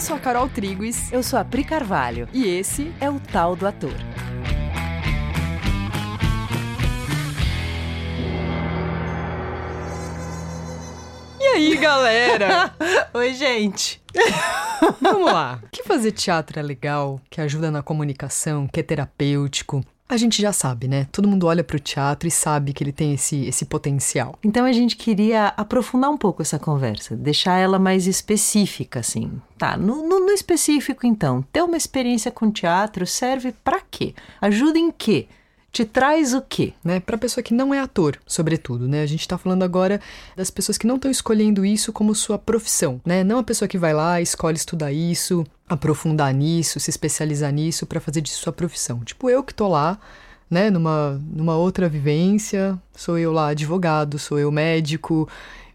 Eu sou a Carol Triguis. Eu sou a Pri Carvalho. E esse é o Tal do Ator. E aí, galera? Oi, gente. Vamos lá. Que fazer teatro é legal, que ajuda na comunicação, que é terapêutico, a gente já sabe, né? Todo mundo olha para o teatro e sabe que ele tem esse, esse potencial. Então a gente queria aprofundar um pouco essa conversa, deixar ela mais específica, assim. Tá, no, no, no específico, então, ter uma experiência com teatro serve para quê? Ajuda em quê? te traz o quê? Né? Para pessoa que não é ator, sobretudo, né? A gente está falando agora das pessoas que não estão escolhendo isso como sua profissão, né? Não a pessoa que vai lá, escolhe estudar isso, aprofundar nisso, se especializar nisso para fazer disso sua profissão. Tipo eu que tô lá, né, numa, numa outra vivência, sou eu lá advogado, sou eu médico,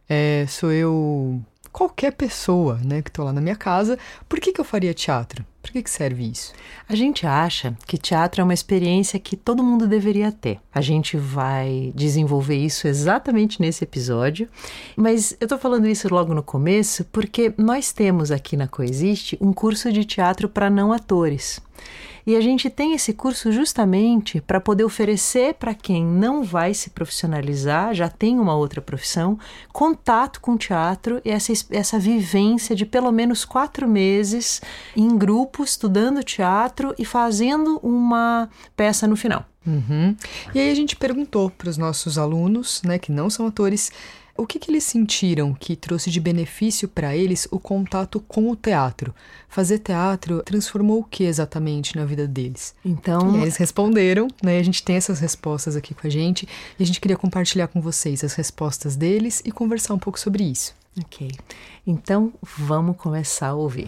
é, sou eu qualquer pessoa, né, que estou lá na minha casa, por que, que eu faria teatro? Que, que serve isso? A gente acha que teatro é uma experiência que todo mundo deveria ter. A gente vai desenvolver isso exatamente nesse episódio, mas eu estou falando isso logo no começo porque nós temos aqui na Coexiste um curso de teatro para não atores. E a gente tem esse curso justamente para poder oferecer para quem não vai se profissionalizar, já tem uma outra profissão, contato com o teatro e essa, essa vivência de pelo menos quatro meses em grupo, estudando teatro e fazendo uma peça no final. Uhum. E aí a gente perguntou para os nossos alunos, né, que não são atores, o que, que eles sentiram que trouxe de benefício para eles o contato com o teatro? Fazer teatro transformou o que exatamente na vida deles? Então. E eles responderam, né? A gente tem essas respostas aqui com a gente e a gente queria compartilhar com vocês as respostas deles e conversar um pouco sobre isso. Ok. Então vamos começar a ouvir.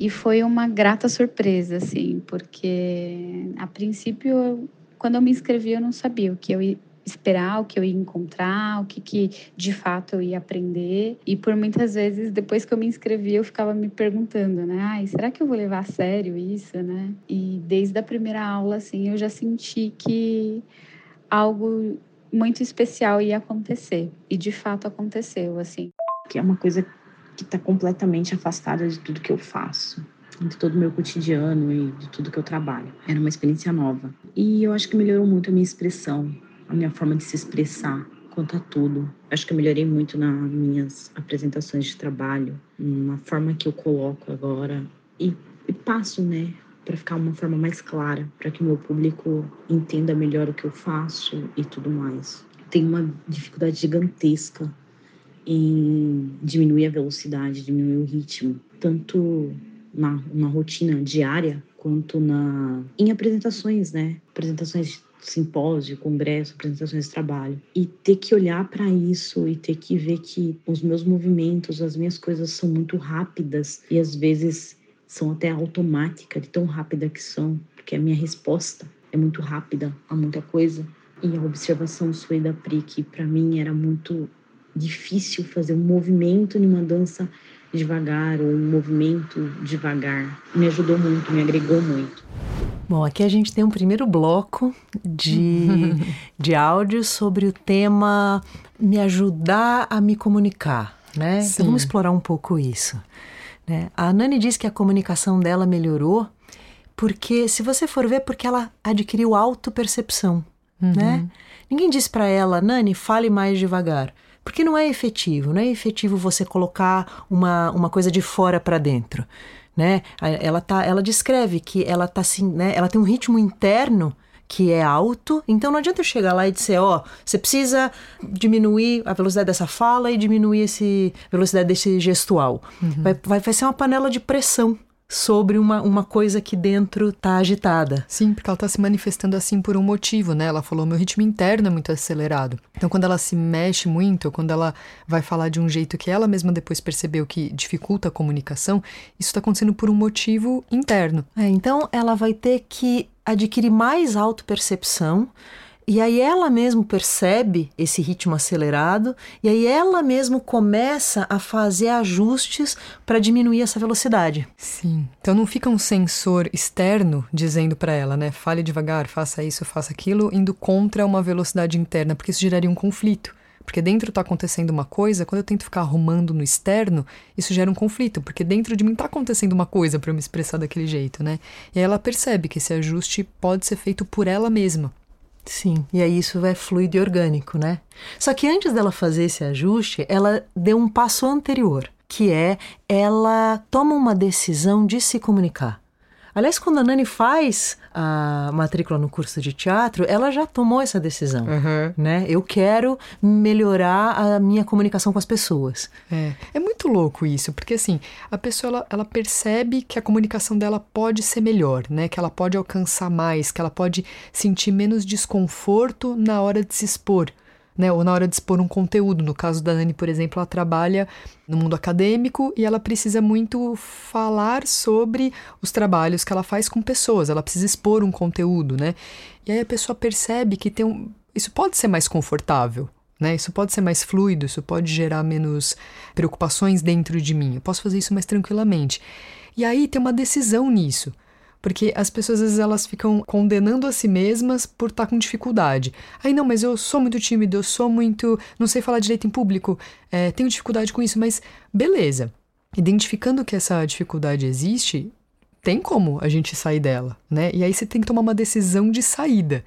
E foi uma grata surpresa, assim, porque a princípio, quando eu me inscrevi, eu não sabia o que eu esperar o que eu ia encontrar, o que, que de fato eu ia aprender. E por muitas vezes, depois que eu me inscrevi, eu ficava me perguntando, né? Ai, será que eu vou levar a sério isso, né? E desde a primeira aula, assim, eu já senti que algo muito especial ia acontecer. E de fato aconteceu, assim. Que é uma coisa que está completamente afastada de tudo que eu faço de todo o meu cotidiano e de tudo que eu trabalho. Era uma experiência nova. E eu acho que melhorou muito a minha expressão, a minha forma de se expressar quanto a tudo. Acho que eu melhorei muito nas minhas apresentações de trabalho, na forma que eu coloco agora e, e passo, né, para ficar uma forma mais clara, para que o meu público entenda melhor o que eu faço e tudo mais. Tenho uma dificuldade gigantesca em diminuir a velocidade, diminuir o ritmo, tanto na, na rotina diária quanto na em apresentações, né? Apresentações simpósio, congresso, apresentações de trabalho. E ter que olhar para isso e ter que ver que os meus movimentos, as minhas coisas são muito rápidas e às vezes são até automáticas, de tão rápida que são, porque a minha resposta é muito rápida a muita coisa. E a observação sua da Pri, que para mim era muito difícil fazer um movimento em uma dança devagar ou um movimento devagar, me ajudou muito, me agregou muito. Bom, aqui a gente tem um primeiro bloco de, de áudio sobre o tema me ajudar a me comunicar, né? Então vamos explorar um pouco isso. Né? A Nani diz que a comunicação dela melhorou porque, se você for ver, porque ela adquiriu autopercepção, uhum. né? Ninguém disse para ela, Nani, fale mais devagar. Porque não é efetivo, não é efetivo você colocar uma, uma coisa de fora para dentro né? Ela tá, ela descreve que ela tá assim, né? Ela tem um ritmo interno que é alto, então não adianta eu chegar lá e dizer, ó, oh, você precisa diminuir a velocidade dessa fala e diminuir esse a velocidade desse gestual. Uhum. Vai, vai, vai ser uma panela de pressão sobre uma, uma coisa que dentro tá agitada. Sim, porque ela tá se manifestando assim por um motivo, né? Ela falou: meu ritmo interno é muito acelerado. Então, quando ela se mexe muito, quando ela vai falar de um jeito que ela mesma depois percebeu que dificulta a comunicação, isso está acontecendo por um motivo interno. É, então, ela vai ter que adquirir mais autopercepção e aí ela mesmo percebe esse ritmo acelerado e aí ela mesmo começa a fazer ajustes para diminuir essa velocidade. Sim. Então não fica um sensor externo dizendo para ela, né, fale devagar, faça isso, faça aquilo, indo contra uma velocidade interna, porque isso geraria um conflito. Porque dentro está acontecendo uma coisa, quando eu tento ficar arrumando no externo, isso gera um conflito, porque dentro de mim está acontecendo uma coisa para eu me expressar daquele jeito, né? E aí ela percebe que esse ajuste pode ser feito por ela mesma. Sim, e aí isso é fluido e orgânico, né? Só que antes dela fazer esse ajuste, ela deu um passo anterior, que é ela toma uma decisão de se comunicar. Aliás, quando a Nani faz a matrícula no curso de teatro, ela já tomou essa decisão, uhum. né? Eu quero melhorar a minha comunicação com as pessoas. É, é muito louco isso, porque assim, a pessoa ela, ela percebe que a comunicação dela pode ser melhor, né? Que ela pode alcançar mais, que ela pode sentir menos desconforto na hora de se expor né? Ou na hora de expor um conteúdo. No caso da Nani, por exemplo, ela trabalha no mundo acadêmico e ela precisa muito falar sobre os trabalhos que ela faz com pessoas. Ela precisa expor um conteúdo, né? E aí a pessoa percebe que tem um... isso pode ser mais confortável. Né? Isso pode ser mais fluido, isso pode gerar menos preocupações dentro de mim. Eu posso fazer isso mais tranquilamente. E aí tem uma decisão nisso. Porque as pessoas às vezes elas ficam condenando a si mesmas por estar tá com dificuldade. Aí não, mas eu sou muito tímido, eu sou muito. não sei falar direito em público, é, tenho dificuldade com isso, mas beleza. Identificando que essa dificuldade existe, tem como a gente sair dela, né? E aí você tem que tomar uma decisão de saída.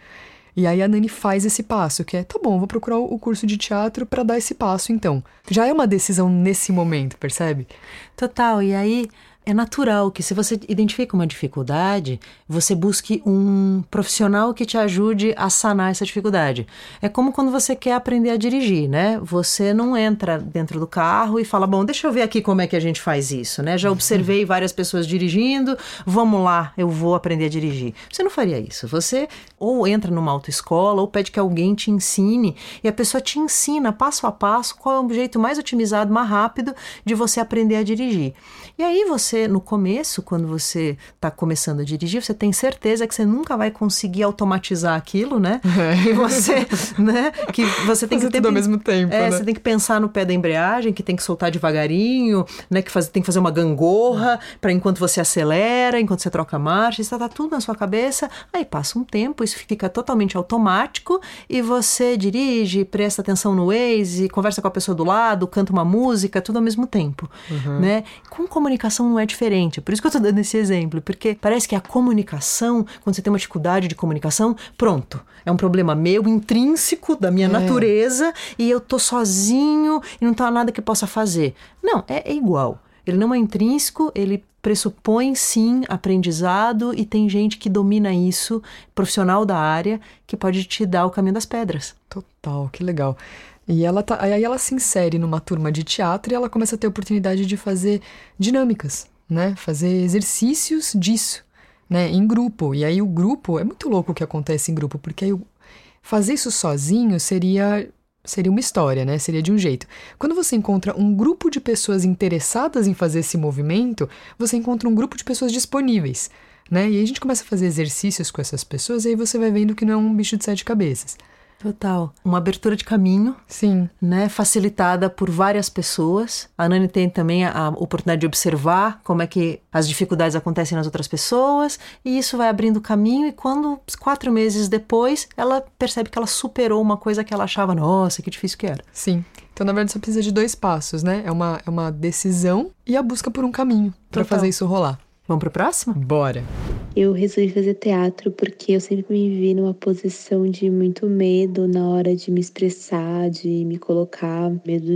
E aí a Nani faz esse passo, que é, tá bom, vou procurar o curso de teatro para dar esse passo então. Já é uma decisão nesse momento, percebe? Total. E aí é natural que se você identifica uma dificuldade, você busque um profissional que te ajude a sanar essa dificuldade. É como quando você quer aprender a dirigir, né? Você não entra dentro do carro e fala, bom, deixa eu ver aqui como é que a gente faz isso, né? Já observei várias pessoas dirigindo, vamos lá, eu vou aprender a dirigir. Você não faria isso. Você ou entra numa autoescola ou pede que alguém te ensine e a pessoa te ensina passo a passo qual é o jeito mais otimizado, mais rápido de você aprender a dirigir. E aí você, no começo, quando você está começando a dirigir, você tem certeza que você nunca vai conseguir automatizar aquilo, né? É. você, né? Que você tem Fazer que ter tudo ao mesmo tempo. É, né? você tem que pensar no pé da embreagem, que tem que soltar devagarinho, né? Que faz, tem que fazer uma gangorra para enquanto você acelera, enquanto você troca marcha, isso tá tudo na sua cabeça. Aí passa um tempo, isso fica totalmente automático e você dirige, presta atenção no Waze, conversa com a pessoa do lado, canta uma música, tudo ao mesmo tempo, uhum. né? Com comunicação não é diferente. Por isso que eu estou dando esse exemplo, porque parece que a comunicação, quando você tem uma dificuldade de comunicação, pronto, é um problema meu, intrínseco da minha é. natureza, e eu tô sozinho e não tá nada que possa fazer. Não, é, é igual. Ele não é intrínseco, ele pressupõe sim aprendizado e tem gente que domina isso, profissional da área, que pode te dar o caminho das pedras. Total, que legal. E ela tá, aí ela se insere numa turma de teatro e ela começa a ter a oportunidade de fazer dinâmicas, né? Fazer exercícios disso, né? Em grupo. E aí o grupo, é muito louco o que acontece em grupo, porque aí fazer isso sozinho seria seria uma história, né? Seria de um jeito. Quando você encontra um grupo de pessoas interessadas em fazer esse movimento, você encontra um grupo de pessoas disponíveis, né? E aí a gente começa a fazer exercícios com essas pessoas e aí você vai vendo que não é um bicho de sete cabeças. Total. Uma abertura de caminho. Sim. Né, facilitada por várias pessoas. A Nani tem também a, oportunidade de observar como é que as dificuldades acontecem nas outras pessoas. E isso vai abrindo caminho. E quando, quatro meses depois, ela percebe que ela superou uma coisa que ela achava, nossa, que difícil que era. Sim. Então, na verdade, você precisa de dois passos, né? É uma, é uma decisão e a busca por um caminho para fazer isso rolar. Vamos pro próximo? Bora! Eu resolvi fazer teatro porque eu sempre me vi numa posição de muito medo na hora de me expressar, de me colocar, medo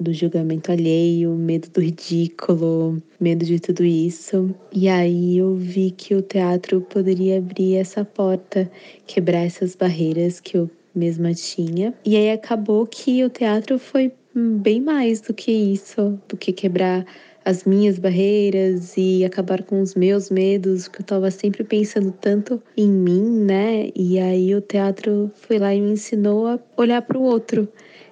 do julgamento alheio, medo do ridículo, medo de tudo isso. E aí eu vi que o teatro poderia abrir essa porta, quebrar essas barreiras que eu mesma tinha. E aí acabou que o teatro foi bem mais do que isso, do que quebrar as minhas barreiras e acabar com os meus medos, que eu estava sempre pensando tanto em mim, né? E aí o teatro foi lá e me ensinou a olhar para o outro,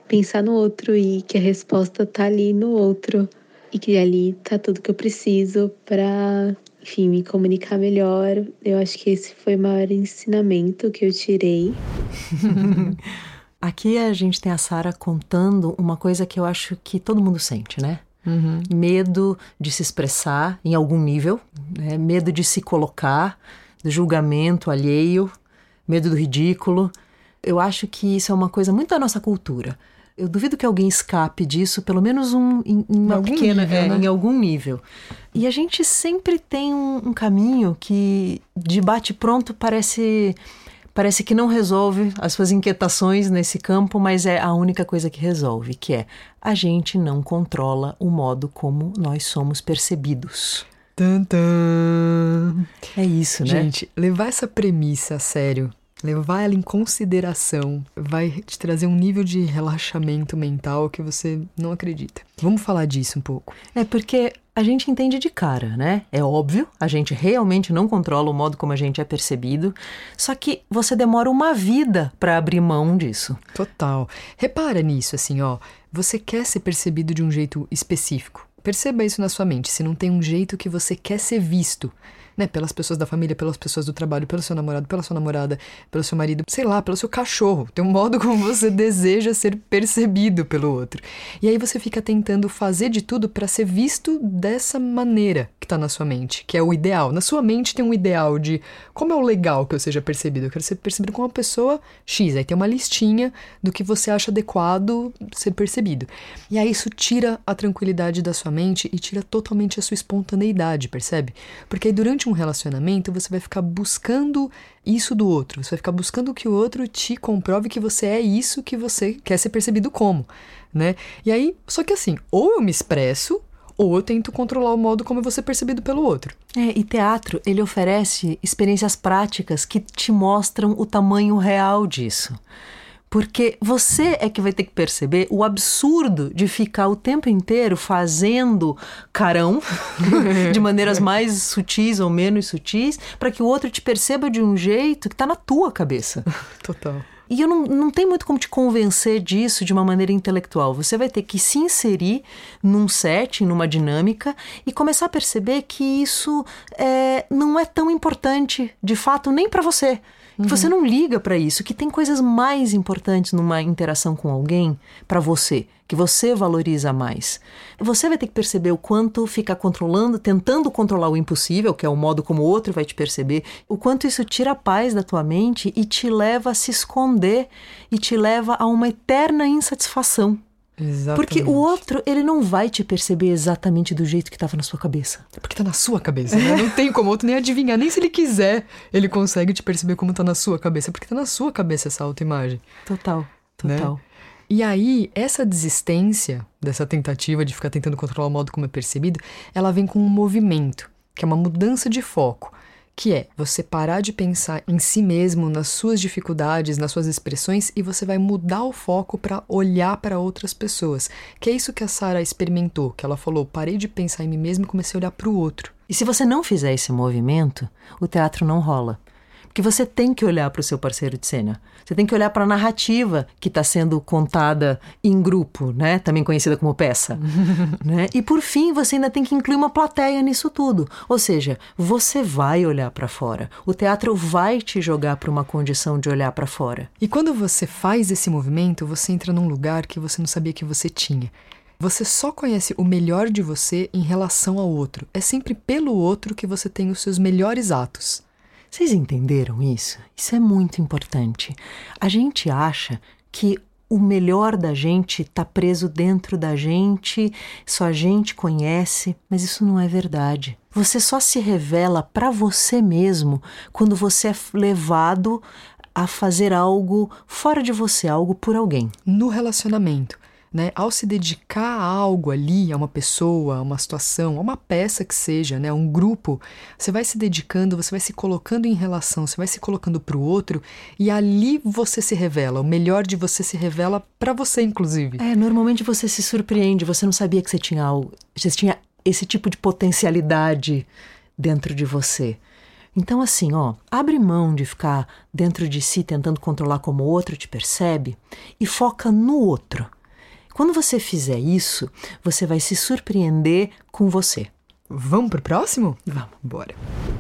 pensar no outro e que a resposta tá ali no outro e que ali tá tudo que eu preciso para, enfim, me comunicar melhor. Eu acho que esse foi o maior ensinamento que eu tirei. Aqui a gente tem a Sara contando uma coisa que eu acho que todo mundo sente, né? Uhum. Medo de se expressar em algum nível, né? medo de se colocar, do julgamento alheio, medo do ridículo. Eu acho que isso é uma coisa muito da nossa cultura. Eu duvido que alguém escape disso, pelo menos um, em, em uma pequena, nível, é, né? em algum nível. E a gente sempre tem um, um caminho que de bate pronto parece parece que não resolve as suas inquietações nesse campo, mas é a única coisa que resolve, que é a gente não controla o modo como nós somos percebidos. Tum. É isso, né? Gente, levar essa premissa a sério levar ela em consideração vai te trazer um nível de relaxamento mental que você não acredita. Vamos falar disso um pouco. É porque a gente entende de cara, né? É óbvio, a gente realmente não controla o modo como a gente é percebido, só que você demora uma vida para abrir mão disso. Total. Repara nisso, assim, ó. Você quer ser percebido de um jeito específico. Perceba isso na sua mente. Se não tem um jeito que você quer ser visto, né? Pelas pessoas da família, pelas pessoas do trabalho, pelo seu namorado, pela sua namorada, pelo seu marido, sei lá, pelo seu cachorro. Tem um modo como você deseja ser percebido pelo outro. E aí você fica tentando fazer de tudo para ser visto dessa maneira que tá na sua mente, que é o ideal. Na sua mente tem um ideal de como é o legal que eu seja percebido. Eu quero ser percebido como uma pessoa X. Aí tem uma listinha do que você acha adequado ser percebido. E aí isso tira a tranquilidade da sua mente e tira totalmente a sua espontaneidade, percebe? Porque aí durante um relacionamento, você vai ficar buscando isso do outro. Você vai ficar buscando que o outro te comprove que você é isso que você quer ser percebido como, né? E aí, só que assim, ou eu me expresso, ou eu tento controlar o modo como eu vou ser percebido pelo outro. É, e teatro, ele oferece experiências práticas que te mostram o tamanho real disso. Porque você é que vai ter que perceber o absurdo de ficar o tempo inteiro fazendo carão de maneiras mais sutis ou menos sutis para que o outro te perceba de um jeito que está na tua cabeça. Total. E eu não, não tenho muito como te convencer disso de uma maneira intelectual. Você vai ter que se inserir num set, numa dinâmica e começar a perceber que isso é, não é tão importante, de fato, nem para você. Uhum. Você não liga para isso, que tem coisas mais importantes numa interação com alguém para você, que você valoriza mais. Você vai ter que perceber o quanto ficar controlando, tentando controlar o impossível, que é o modo como o outro vai te perceber, o quanto isso tira a paz da tua mente e te leva a se esconder e te leva a uma eterna insatisfação. Exatamente. Porque o outro, ele não vai te perceber exatamente do jeito que estava na sua cabeça. É porque tá na sua cabeça, né? Não tem como outro nem adivinhar. Nem se ele quiser, ele consegue te perceber como tá na sua cabeça. Porque tá na sua cabeça essa autoimagem. Total, total. Né? E aí, essa desistência dessa tentativa de ficar tentando controlar o modo como é percebido, ela vem com um movimento, que é uma mudança de foco que é você parar de pensar em si mesmo, nas suas dificuldades, nas suas expressões e você vai mudar o foco para olhar para outras pessoas. Que é isso que a Sara experimentou, que ela falou: "Parei de pensar em mim mesmo e comecei a olhar para o outro". E se você não fizer esse movimento, o teatro não rola. Porque você tem que olhar para o seu parceiro de cena. Você tem que olhar para a narrativa que está sendo contada em grupo, né? Também conhecida como peça. né? E por fim, você ainda tem que incluir uma plateia nisso tudo. Ou seja, você vai olhar para fora. O teatro vai te jogar para uma condição de olhar para fora. E quando você faz esse movimento, você entra num lugar que você não sabia que você tinha. Você só conhece o melhor de você em relação ao outro. É sempre pelo outro que você tem os seus melhores atos. Vocês entenderam isso? Isso é muito importante. A gente acha que o melhor da gente está preso dentro da gente, só a gente conhece, mas isso não é verdade. Você só se revela para você mesmo quando você é levado a fazer algo fora de você, algo por alguém. No relacionamento né, ao se dedicar a algo ali, a uma pessoa, a uma situação, a uma peça que seja, né, a um grupo, você vai se dedicando, você vai se colocando em relação, você vai se colocando para o outro e ali você se revela. O melhor de você se revela para você, inclusive. É, normalmente você se surpreende, você não sabia que você tinha algo, você tinha esse tipo de potencialidade dentro de você. Então, assim, ó, abre mão de ficar dentro de si tentando controlar como o outro te percebe e foca no outro. Quando você fizer isso, você vai se surpreender com você. Vamos pro próximo? Vamos. Bora.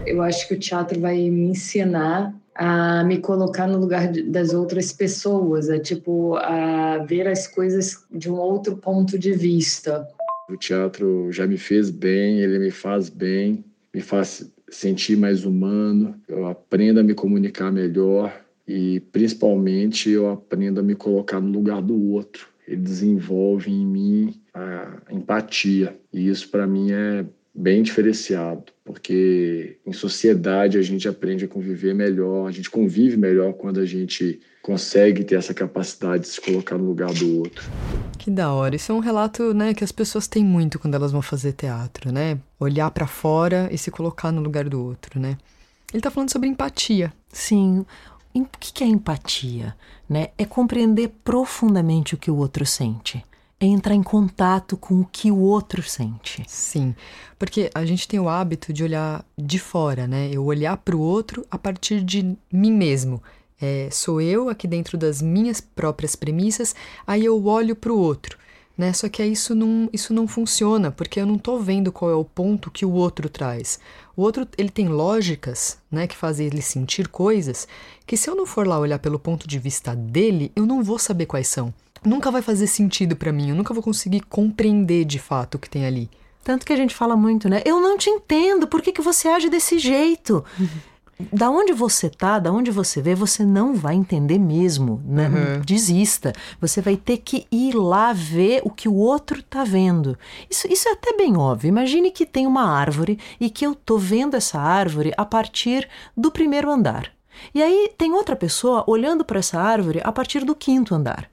Eu acho que o teatro vai me ensinar a me colocar no lugar das outras pessoas, a tipo a ver as coisas de um outro ponto de vista. O teatro já me fez bem, ele me faz bem, me faz sentir mais humano, eu aprendo a me comunicar melhor e principalmente eu aprendo a me colocar no lugar do outro ele desenvolve em mim a empatia. E isso para mim é bem diferenciado, porque em sociedade a gente aprende a conviver melhor, a gente convive melhor quando a gente consegue ter essa capacidade de se colocar no lugar do outro. Que da hora. Isso é um relato, né, que as pessoas têm muito quando elas vão fazer teatro, né? Olhar para fora e se colocar no lugar do outro, né? Ele tá falando sobre empatia. Sim. O que é empatia? Né? É compreender profundamente o que o outro sente é entrar em contato com o que o outro sente. Sim, porque a gente tem o hábito de olhar de fora, né? Eu olhar para o outro a partir de mim mesmo. É, sou eu aqui dentro das minhas próprias premissas, aí eu olho para o outro. Né? Só que isso não, isso não funciona, porque eu não estou vendo qual é o ponto que o outro traz. O outro ele tem lógicas né, que fazem ele sentir coisas que, se eu não for lá olhar pelo ponto de vista dele, eu não vou saber quais são nunca vai fazer sentido para mim, eu nunca vou conseguir compreender de fato o que tem ali. Tanto que a gente fala muito, né? Eu não te entendo, por que, que você age desse jeito? Da onde você tá, da onde você vê, você não vai entender mesmo, né? Uhum. Desista. Você vai ter que ir lá ver o que o outro tá vendo. Isso, isso é até bem óbvio. Imagine que tem uma árvore e que eu tô vendo essa árvore a partir do primeiro andar. E aí tem outra pessoa olhando para essa árvore a partir do quinto andar.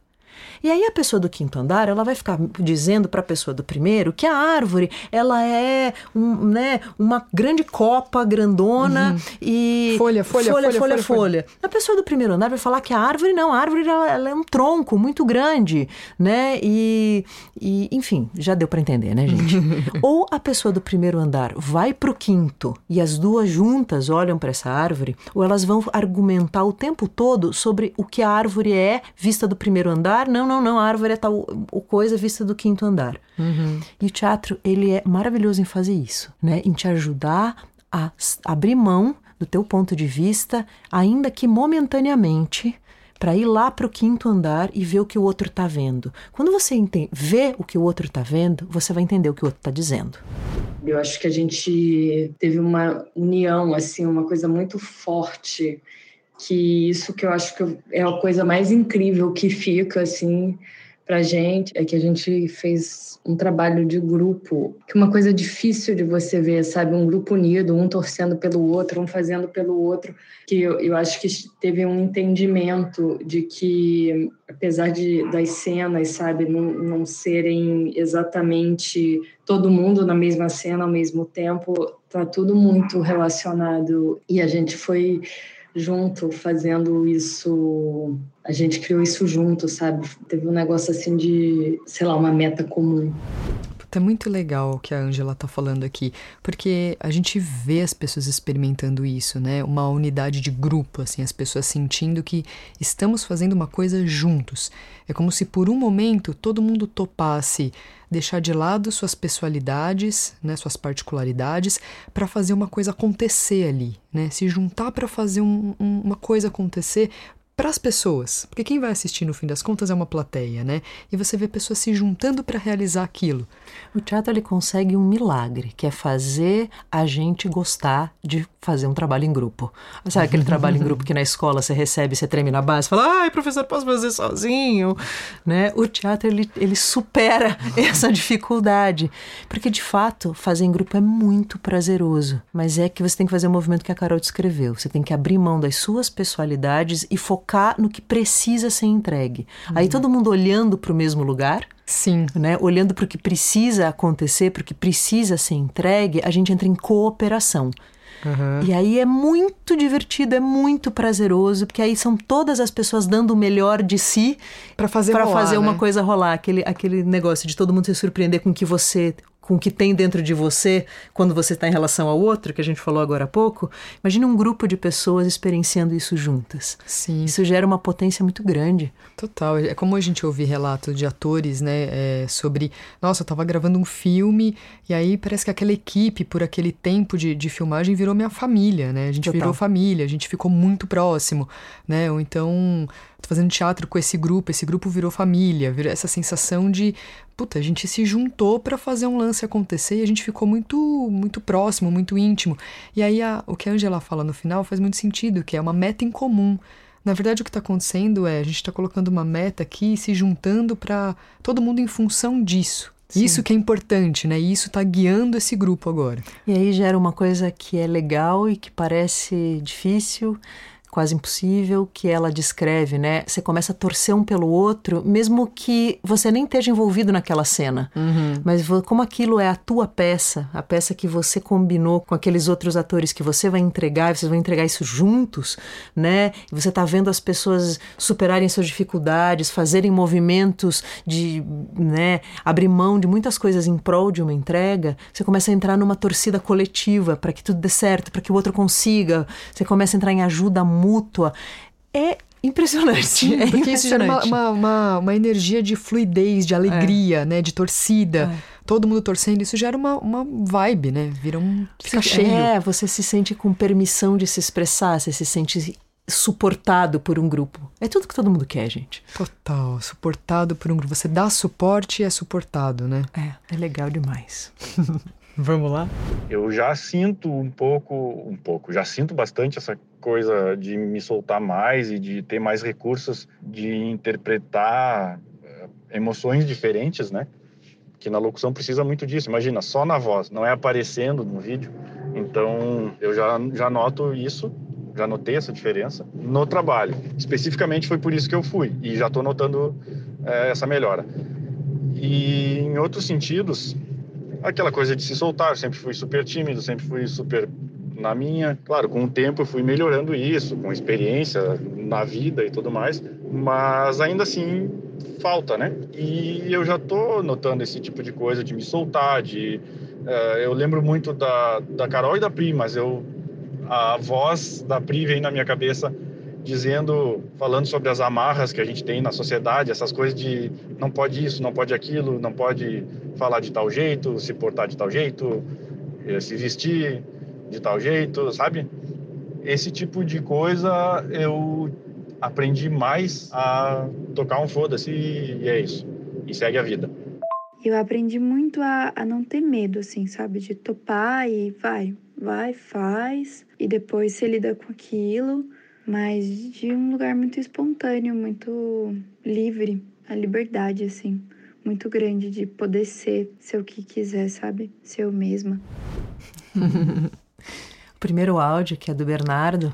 E aí a pessoa do quinto andar, ela vai ficar dizendo para a pessoa do primeiro que a árvore, ela é um, né, uma grande copa grandona uhum. e folha folha, folha, folha, folha, folha, A pessoa do primeiro andar vai falar que a árvore não, a árvore ela, ela é um tronco muito grande, né? E, e enfim, já deu para entender, né, gente? Ou a pessoa do primeiro andar vai para o quinto e as duas juntas olham para essa árvore, ou elas vão argumentar o tempo todo sobre o que a árvore é vista do primeiro andar, não não, não, a árvore é tal o coisa vista do quinto andar. Uhum. E o teatro, ele é maravilhoso em fazer isso, né? Em te ajudar a abrir mão do teu ponto de vista, ainda que momentaneamente, para ir lá para o quinto andar e ver o que o outro está vendo. Quando você entende, vê o que o outro está vendo, você vai entender o que o outro está dizendo. Eu acho que a gente teve uma união, assim, uma coisa muito forte que isso que eu acho que é a coisa mais incrível que fica assim para gente é que a gente fez um trabalho de grupo, que é uma coisa difícil de você ver, sabe, um grupo unido, um torcendo pelo outro, um fazendo pelo outro, que eu, eu acho que teve um entendimento de que apesar de das cenas, sabe, não, não serem exatamente todo mundo na mesma cena ao mesmo tempo, tá tudo muito relacionado. E a gente foi junto, fazendo isso. A gente criou isso junto, sabe? Teve um negócio assim de, sei lá, uma meta comum. É muito legal o que a Angela está falando aqui, porque a gente vê as pessoas experimentando isso, né? Uma unidade de grupo, assim, as pessoas sentindo que estamos fazendo uma coisa juntos. É como se por um momento todo mundo topasse deixar de lado suas pessoalidades, né, suas particularidades, para fazer uma coisa acontecer ali, né? Se juntar para fazer um, um, uma coisa acontecer para as pessoas, porque quem vai assistir no fim das contas é uma plateia, né? E você vê pessoas se juntando para realizar aquilo. O teatro ele consegue um milagre, que é fazer a gente gostar de fazer um trabalho em grupo. Sabe aquele trabalho em grupo que na escola você recebe, você treme na base, fala: "Ai, professor, posso fazer sozinho?", né? O teatro ele, ele supera essa dificuldade, porque de fato fazer em grupo é muito prazeroso, mas é que você tem que fazer o movimento que a Carol descreveu. Você tem que abrir mão das suas pessoalidades e focar focar no que precisa ser entregue. Uhum. Aí todo mundo olhando para o mesmo lugar. Sim. Né? Olhando para o que precisa acontecer, para o que precisa ser entregue, a gente entra em cooperação. Uhum. E aí é muito divertido, é muito prazeroso, porque aí são todas as pessoas dando o melhor de si para fazer, pra rolar, fazer né? uma coisa rolar. Aquele, aquele negócio de todo mundo se surpreender com o que você com o que tem dentro de você quando você está em relação ao outro, que a gente falou agora há pouco, imagine um grupo de pessoas experienciando isso juntas. Sim. Isso gera uma potência muito grande. Total. É como a gente ouvir relatos de atores, né, é, sobre, nossa, eu estava gravando um filme e aí parece que aquela equipe, por aquele tempo de, de filmagem, virou minha família, né? A gente Total. virou família, a gente ficou muito próximo, né? Ou então tô fazendo teatro com esse grupo, esse grupo virou família, virou essa sensação de, puta, a gente se juntou para fazer um lance acontecer e a gente ficou muito muito próximo, muito íntimo. E aí a, o que a Angela fala no final faz muito sentido, que é uma meta em comum. Na verdade, o que está acontecendo é a gente está colocando uma meta aqui e se juntando para todo mundo em função disso. Sim. Isso que é importante, né? E isso está guiando esse grupo agora. E aí gera uma coisa que é legal e que parece difícil, quase impossível que ela descreve, né? Você começa a torcer um pelo outro, mesmo que você nem esteja envolvido naquela cena. Uhum. Mas como aquilo é a tua peça, a peça que você combinou com aqueles outros atores que você vai entregar, vocês vão entregar isso juntos, né? E você tá vendo as pessoas superarem suas dificuldades, fazerem movimentos de, né, abrir mão de muitas coisas em prol de uma entrega, você começa a entrar numa torcida coletiva para que tudo dê certo, para que o outro consiga. Você começa a entrar em ajuda mútua mútua. É impressionante. Sim, é porque impressionante. isso gera uma, uma, uma, uma, energia de fluidez, de alegria, é. né? De torcida. É. Todo mundo torcendo, isso gera uma, uma vibe, né? Vira um. Fica cheio. É, você se sente com permissão de se expressar, você se sente suportado por um grupo. É tudo que todo mundo quer, gente. Total, suportado por um grupo. Você dá suporte e é suportado, né? É, é legal demais. Vamos lá? Eu já sinto um pouco, um pouco, já sinto bastante essa coisa de me soltar mais e de ter mais recursos de interpretar eh, emoções diferentes, né? Que na locução precisa muito disso. Imagina, só na voz, não é aparecendo no vídeo. Então, eu já, já noto isso, já notei essa diferença no trabalho. Especificamente foi por isso que eu fui e já estou notando é, essa melhora. E em outros sentidos, aquela coisa de se soltar. Eu sempre fui super tímido, sempre fui super na minha. Claro, com o tempo eu fui melhorando isso, com experiência na vida e tudo mais, mas ainda assim falta, né? E eu já tô notando esse tipo de coisa de me soltar, de uh, eu lembro muito da, da Carol e da Pri, mas eu a voz da Pri vem na minha cabeça dizendo, falando sobre as amarras que a gente tem na sociedade, essas coisas de não pode isso, não pode aquilo, não pode falar de tal jeito, se portar de tal jeito, eh, se vestir de tal jeito, sabe? Esse tipo de coisa eu aprendi mais a tocar um foda-se e é isso. E segue a vida. Eu aprendi muito a, a não ter medo, assim, sabe? De topar e vai, vai, faz. E depois você lida com aquilo mas de um lugar muito espontâneo, muito livre, a liberdade, assim, muito grande de poder ser, ser o que quiser, sabe? Ser eu mesma. o primeiro áudio, que é do Bernardo,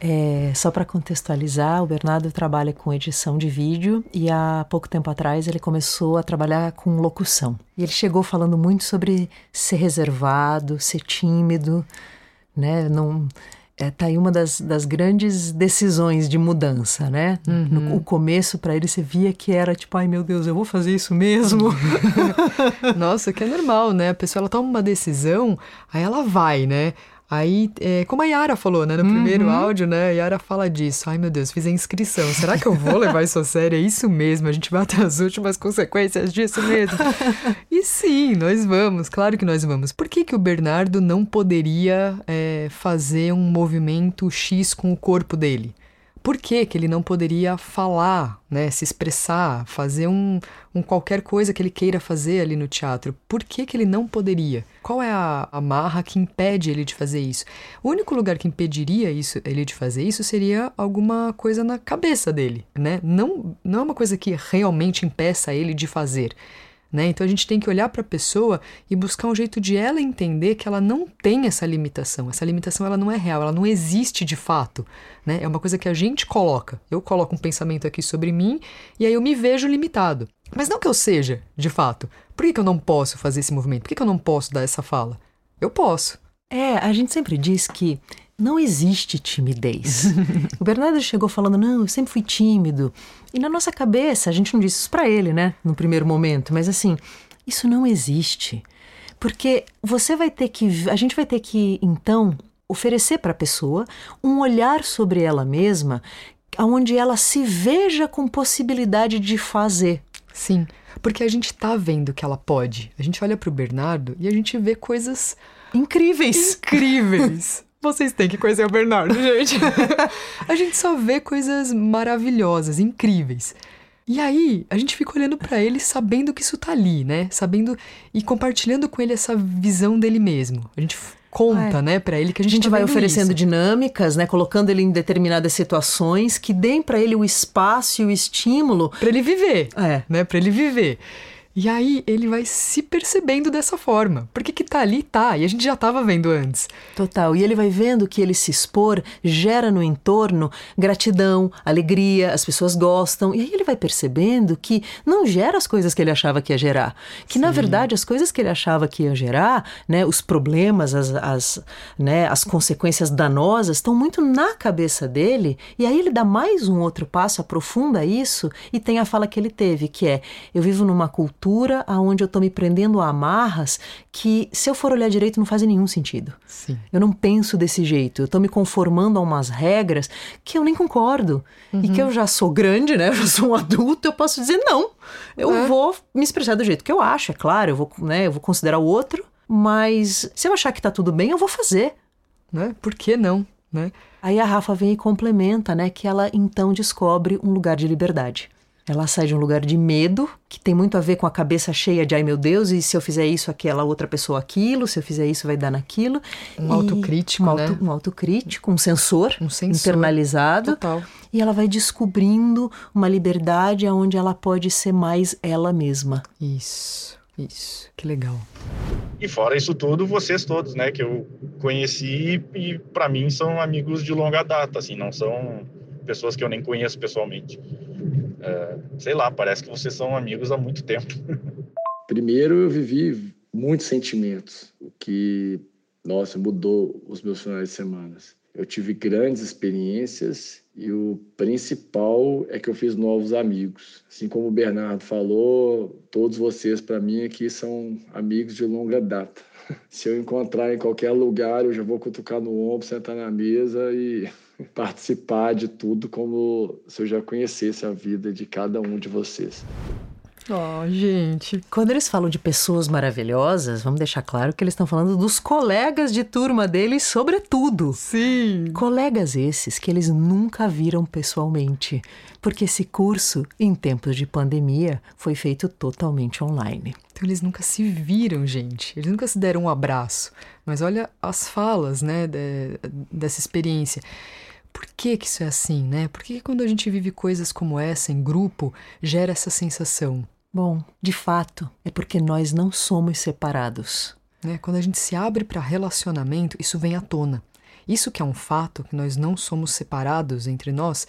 é, só para contextualizar, o Bernardo trabalha com edição de vídeo e há pouco tempo atrás ele começou a trabalhar com locução. E ele chegou falando muito sobre ser reservado, ser tímido, né? Não é, tá aí uma das, das grandes decisões de mudança, né? Uhum. No o começo, para ele, você via que era tipo, ai meu Deus, eu vou fazer isso mesmo. Nossa, que é normal, né? A pessoa ela toma uma decisão, aí ela vai, né? Aí, é, como a Yara falou, né, no uhum. primeiro áudio, né, a Yara fala disso. Ai, meu Deus, fiz a inscrição. Será que eu vou levar isso a sério? É isso mesmo, a gente vai até as últimas consequências disso mesmo. e sim, nós vamos, claro que nós vamos. Por que, que o Bernardo não poderia é, fazer um movimento X com o corpo dele? Por que, que ele não poderia falar, né, se expressar, fazer um, um qualquer coisa que ele queira fazer ali no teatro? Por que, que ele não poderia? Qual é a amarra que impede ele de fazer isso? O único lugar que impediria isso, ele de fazer isso seria alguma coisa na cabeça dele, né? Não, não é uma coisa que realmente impeça ele de fazer. Né? Então a gente tem que olhar para a pessoa e buscar um jeito de ela entender que ela não tem essa limitação. Essa limitação ela não é real, ela não existe de fato. Né? É uma coisa que a gente coloca. Eu coloco um pensamento aqui sobre mim e aí eu me vejo limitado. Mas não que eu seja, de fato. Por que, que eu não posso fazer esse movimento? Por que, que eu não posso dar essa fala? Eu posso. É, a gente sempre diz que não existe timidez. o Bernardo chegou falando: não, eu sempre fui tímido. E na nossa cabeça, a gente não disse isso para ele, né, no primeiro momento, mas assim, isso não existe. Porque você vai ter que, a gente vai ter que, então, oferecer para a pessoa um olhar sobre ela mesma, onde ela se veja com possibilidade de fazer. Sim, porque a gente tá vendo que ela pode. A gente olha para o Bernardo e a gente vê coisas incríveis. Incríveis. Vocês têm que conhecer o Bernardo, gente. a gente só vê coisas maravilhosas, incríveis. E aí, a gente fica olhando para ele sabendo que isso tá ali, né? Sabendo e compartilhando com ele essa visão dele mesmo. A gente conta, é. né, para ele que a gente, a gente tá vai oferecendo isso. dinâmicas, né, colocando ele em determinadas situações que deem para ele o espaço e o estímulo para ele viver, é. né, para ele viver. E aí ele vai se percebendo dessa forma. Porque que tá ali, tá. E a gente já estava vendo antes. Total. E ele vai vendo que ele se expor gera no entorno gratidão, alegria, as pessoas gostam. E aí ele vai percebendo que não gera as coisas que ele achava que ia gerar. Que Sim. na verdade as coisas que ele achava que ia gerar, né, os problemas, as, as, né, as consequências danosas estão muito na cabeça dele. E aí ele dá mais um outro passo, aprofunda isso e tem a fala que ele teve, que é: eu vivo numa cultura cultura aonde eu estou me prendendo a amarras que, se eu for olhar direito, não fazem nenhum sentido. Sim. Eu não penso desse jeito. Eu estou me conformando a umas regras que eu nem concordo. Uhum. E que eu já sou grande, né? Eu já sou um adulto, eu posso dizer não. Eu é. vou me expressar do jeito que eu acho, é claro. Eu vou, né, eu vou considerar o outro. Mas se eu achar que está tudo bem, eu vou fazer. Né? Por que não? Né? Aí a Rafa vem e complementa, né, que ela então descobre um lugar de liberdade. Ela sai de um lugar de medo, que tem muito a ver com a cabeça cheia de ai meu Deus, e se eu fizer isso, aquela outra pessoa aquilo, se eu fizer isso, vai dar naquilo. Um e autocrítico, um, né? auto, um autocrítico, um sensor, um sensor internalizado. Total. E ela vai descobrindo uma liberdade onde ela pode ser mais ela mesma. Isso, isso. Que legal. E fora isso tudo, vocês todos, né, que eu conheci e para mim são amigos de longa data, assim, não são pessoas que eu nem conheço pessoalmente. É, sei lá, parece que vocês são amigos há muito tempo. Primeiro, eu vivi muitos sentimentos, o que, nossa, mudou os meus finais de semana. Eu tive grandes experiências e o principal é que eu fiz novos amigos. Assim como o Bernardo falou, todos vocês, para mim, aqui são amigos de longa data. Se eu encontrar em qualquer lugar, eu já vou cutucar no ombro, sentar na mesa e participar de tudo como se eu já conhecesse a vida de cada um de vocês. Oh, gente. Quando eles falam de pessoas maravilhosas, vamos deixar claro que eles estão falando dos colegas de turma deles, sobretudo. Sim. Colegas esses que eles nunca viram pessoalmente, porque esse curso, em tempos de pandemia, foi feito totalmente online. Então eles nunca se viram, gente. Eles nunca se deram um abraço. Mas olha as falas, né, de, dessa experiência. Por que, que isso é assim, né? Por que, que quando a gente vive coisas como essa em grupo, gera essa sensação? Bom, de fato, é porque nós não somos separados. Né? Quando a gente se abre para relacionamento, isso vem à tona. Isso que é um fato, que nós não somos separados entre nós,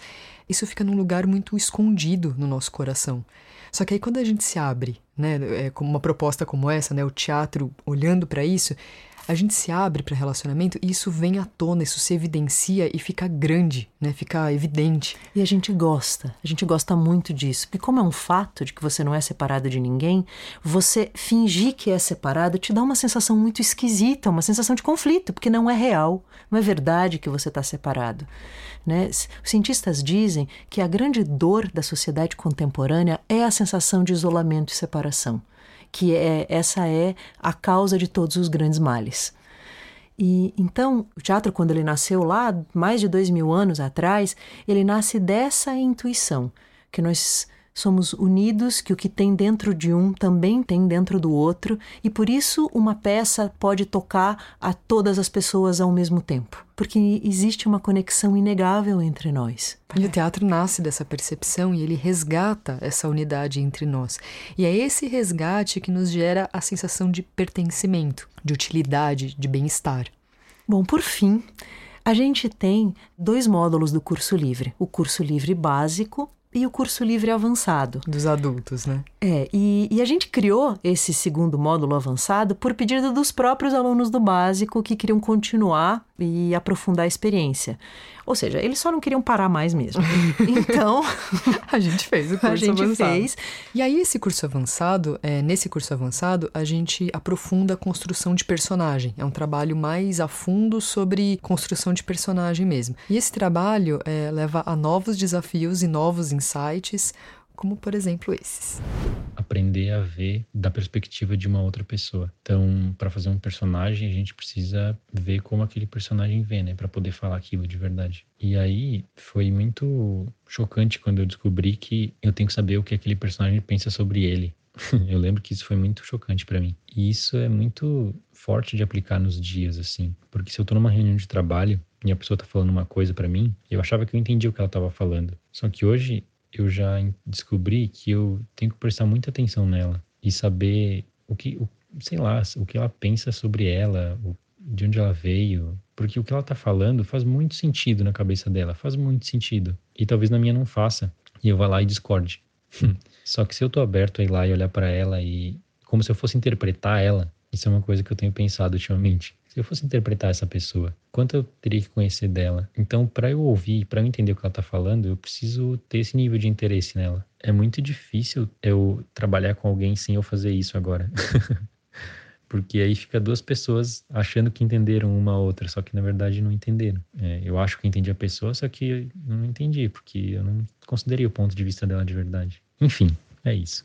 isso fica num lugar muito escondido no nosso coração. Só que aí quando a gente se abre, né, é, como uma proposta como essa, né, o teatro olhando para isso, a gente se abre para relacionamento e isso vem à tona, isso se evidencia e fica grande, né? Fica evidente. E a gente gosta, a gente gosta muito disso. Porque como é um fato de que você não é separado de ninguém, você fingir que é separado te dá uma sensação muito esquisita, uma sensação de conflito, porque não é real, não é verdade que você está separado. Né? Os cientistas dizem que a grande dor da sociedade contemporânea é a sensação de isolamento e separação que é essa é a causa de todos os grandes males. E então, o teatro, quando ele nasceu lá, mais de dois mil anos atrás, ele nasce dessa intuição, que nós somos unidos, que o que tem dentro de um também tem dentro do outro, e por isso uma peça pode tocar a todas as pessoas ao mesmo tempo, porque existe uma conexão inegável entre nós. E o teatro nasce dessa percepção e ele resgata essa unidade entre nós. E é esse resgate que nos gera a sensação de pertencimento, de utilidade, de bem-estar. Bom, por fim, a gente tem dois módulos do curso livre: o curso livre básico e o curso livre avançado. Dos adultos, né? É, e, e, a gente criou esse segundo módulo avançado por pedido dos próprios alunos do básico que queriam continuar e aprofundar a experiência. Ou seja, eles só não queriam parar mais mesmo. Então, a gente fez o curso a gente avançado. Fez. E aí esse curso avançado, é, nesse curso avançado, a gente aprofunda a construção de personagem. É um trabalho mais a fundo sobre construção de personagem mesmo. E esse trabalho é, leva a novos desafios e novos insights como por exemplo esses. Aprender a ver da perspectiva de uma outra pessoa. Então, para fazer um personagem, a gente precisa ver como aquele personagem vê, né, para poder falar aquilo de verdade. E aí foi muito chocante quando eu descobri que eu tenho que saber o que aquele personagem pensa sobre ele. eu lembro que isso foi muito chocante para mim. E isso é muito forte de aplicar nos dias, assim. Porque se eu tô numa reunião de trabalho e a pessoa tá falando uma coisa para mim, eu achava que eu entendia o que ela tava falando. Só que hoje eu já descobri que eu tenho que prestar muita atenção nela e saber o que, o, sei lá, o que ela pensa sobre ela, o, de onde ela veio, porque o que ela tá falando faz muito sentido na cabeça dela, faz muito sentido. E talvez na minha não faça. E eu vá lá e discorde. Só que se eu tô aberto a ir lá e olhar para ela e como se eu fosse interpretar ela, isso é uma coisa que eu tenho pensado ultimamente. Se eu fosse interpretar essa pessoa, quanto eu teria que conhecer dela? Então, para eu ouvir, para eu entender o que ela está falando, eu preciso ter esse nível de interesse nela. É muito difícil eu trabalhar com alguém sem eu fazer isso agora. Porque aí fica duas pessoas achando que entenderam uma a outra, só que na verdade não entenderam. É, eu acho que entendi a pessoa, só que não entendi, porque eu não considerei o ponto de vista dela de verdade. Enfim, é isso.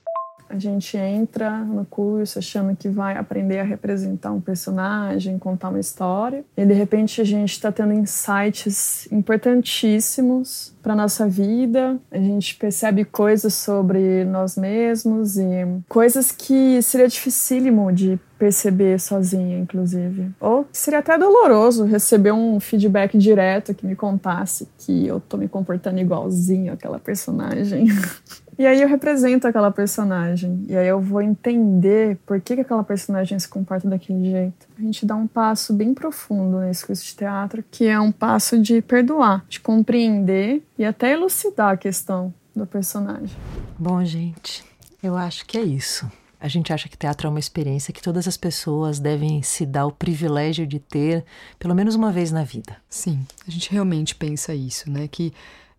A gente entra no curso achando que vai aprender a representar um personagem, contar uma história, e de repente a gente está tendo insights importantíssimos para nossa vida. A gente percebe coisas sobre nós mesmos e coisas que seria dificílimo de perceber sozinha, inclusive. Ou seria até doloroso receber um feedback direto que me contasse que eu tô me comportando igualzinho àquela personagem. E aí eu represento aquela personagem. E aí eu vou entender por que, que aquela personagem se comporta daquele jeito. A gente dá um passo bem profundo nesse curso de teatro, que é um passo de perdoar, de compreender e até elucidar a questão do personagem. Bom, gente, eu acho que é isso. A gente acha que teatro é uma experiência que todas as pessoas devem se dar o privilégio de ter pelo menos uma vez na vida. Sim, a gente realmente pensa isso, né? Que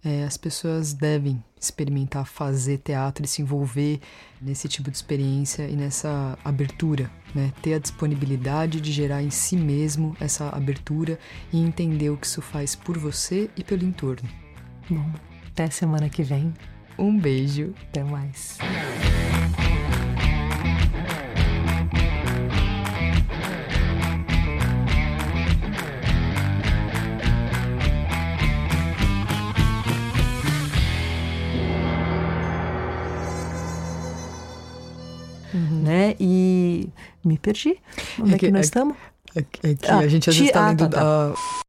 é, as pessoas devem experimentar fazer teatro e se envolver nesse tipo de experiência e nessa abertura, né? Ter a disponibilidade de gerar em si mesmo essa abertura e entender o que isso faz por você e pelo entorno. Bom, até semana que vem. Um beijo. Até mais. Né? E me perdi. Onde é, é que, é que nós é, estamos? É, que a gente às vezes está lendo. Ah, tá.